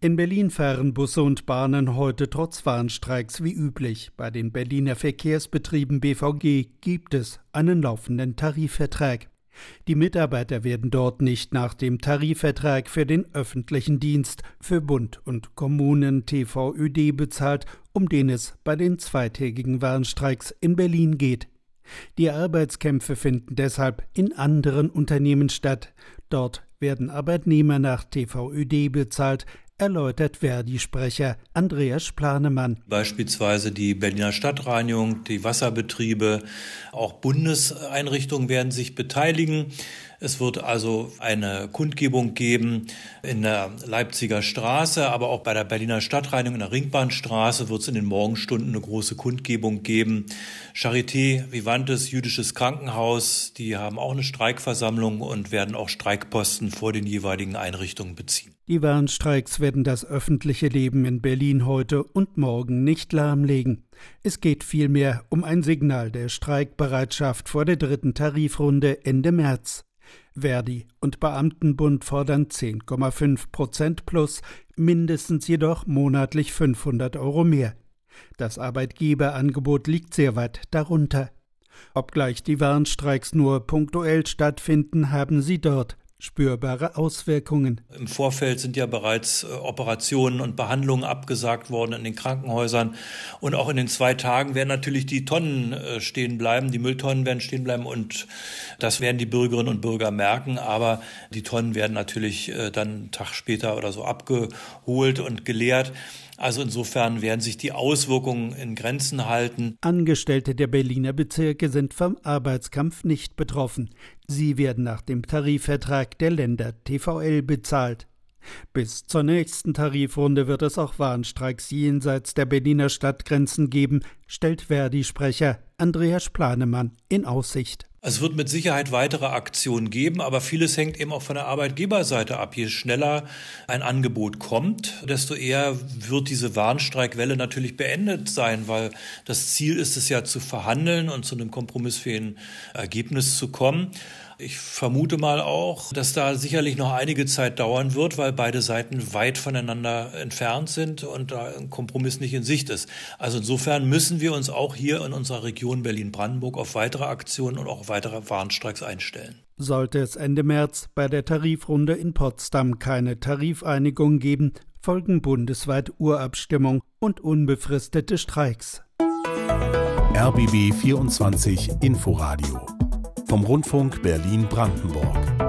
In Berlin fahren Busse und Bahnen heute trotz Warnstreiks wie üblich. Bei den Berliner Verkehrsbetrieben BVG gibt es einen laufenden Tarifvertrag. Die Mitarbeiter werden dort nicht nach dem Tarifvertrag für den öffentlichen Dienst für Bund und Kommunen TVÖD bezahlt, um den es bei den zweitägigen Warnstreiks in Berlin geht. Die Arbeitskämpfe finden deshalb in anderen Unternehmen statt. Dort werden Arbeitnehmer nach TVÖD bezahlt, erläutert Verdi-Sprecher Andreas Planemann. Beispielsweise die Berliner Stadtreinigung, die Wasserbetriebe, auch Bundeseinrichtungen werden sich beteiligen. Es wird also eine Kundgebung geben in der Leipziger Straße, aber auch bei der Berliner Stadtreinigung in der Ringbahnstraße wird es in den Morgenstunden eine große Kundgebung geben. Charité Vivantes, jüdisches Krankenhaus, die haben auch eine Streikversammlung und werden auch Streikposten vor den jeweiligen Einrichtungen beziehen. Die Warnstreiks werden das öffentliche Leben in Berlin heute und morgen nicht lahmlegen. Es geht vielmehr um ein Signal der Streikbereitschaft vor der dritten Tarifrunde Ende März. Verdi und Beamtenbund fordern 10,5 Prozent plus, mindestens jedoch monatlich 500 Euro mehr. Das Arbeitgeberangebot liegt sehr weit darunter. Obgleich die Warnstreiks nur punktuell stattfinden, haben sie dort spürbare Auswirkungen. Im Vorfeld sind ja bereits äh, Operationen und Behandlungen abgesagt worden in den Krankenhäusern. Und auch in den zwei Tagen werden natürlich die Tonnen äh, stehen bleiben, die Mülltonnen werden stehen bleiben und das werden die Bürgerinnen und Bürger merken. Aber die Tonnen werden natürlich äh, dann einen Tag später oder so abgeholt und geleert. Also insofern werden sich die Auswirkungen in Grenzen halten. Angestellte der Berliner Bezirke sind vom Arbeitskampf nicht betroffen. Sie werden nach dem Tarifvertrag der Länder TVL bezahlt. Bis zur nächsten Tarifrunde wird es auch Warnstreiks jenseits der Berliner Stadtgrenzen geben, stellt Verdi-Sprecher Andreas Planemann in Aussicht. Es wird mit Sicherheit weitere Aktionen geben, aber vieles hängt eben auch von der Arbeitgeberseite ab. Je schneller ein Angebot kommt, desto eher wird diese Warnstreikwelle natürlich beendet sein, weil das Ziel ist es ja zu verhandeln und zu einem kompromissfähigen Ergebnis zu kommen. Ich vermute mal auch, dass da sicherlich noch einige Zeit dauern wird, weil beide Seiten weit voneinander entfernt sind und da ein Kompromiss nicht in Sicht ist. Also insofern müssen wir uns auch hier in unserer Region Berlin-Brandenburg auf weitere Aktionen und auch weitere Warnstreiks einstellen. Sollte es Ende März bei der Tarifrunde in Potsdam keine Tarifeinigung geben, folgen bundesweit Urabstimmung und unbefristete Streiks. RBB 24 Inforadio vom Rundfunk Berlin-Brandenburg.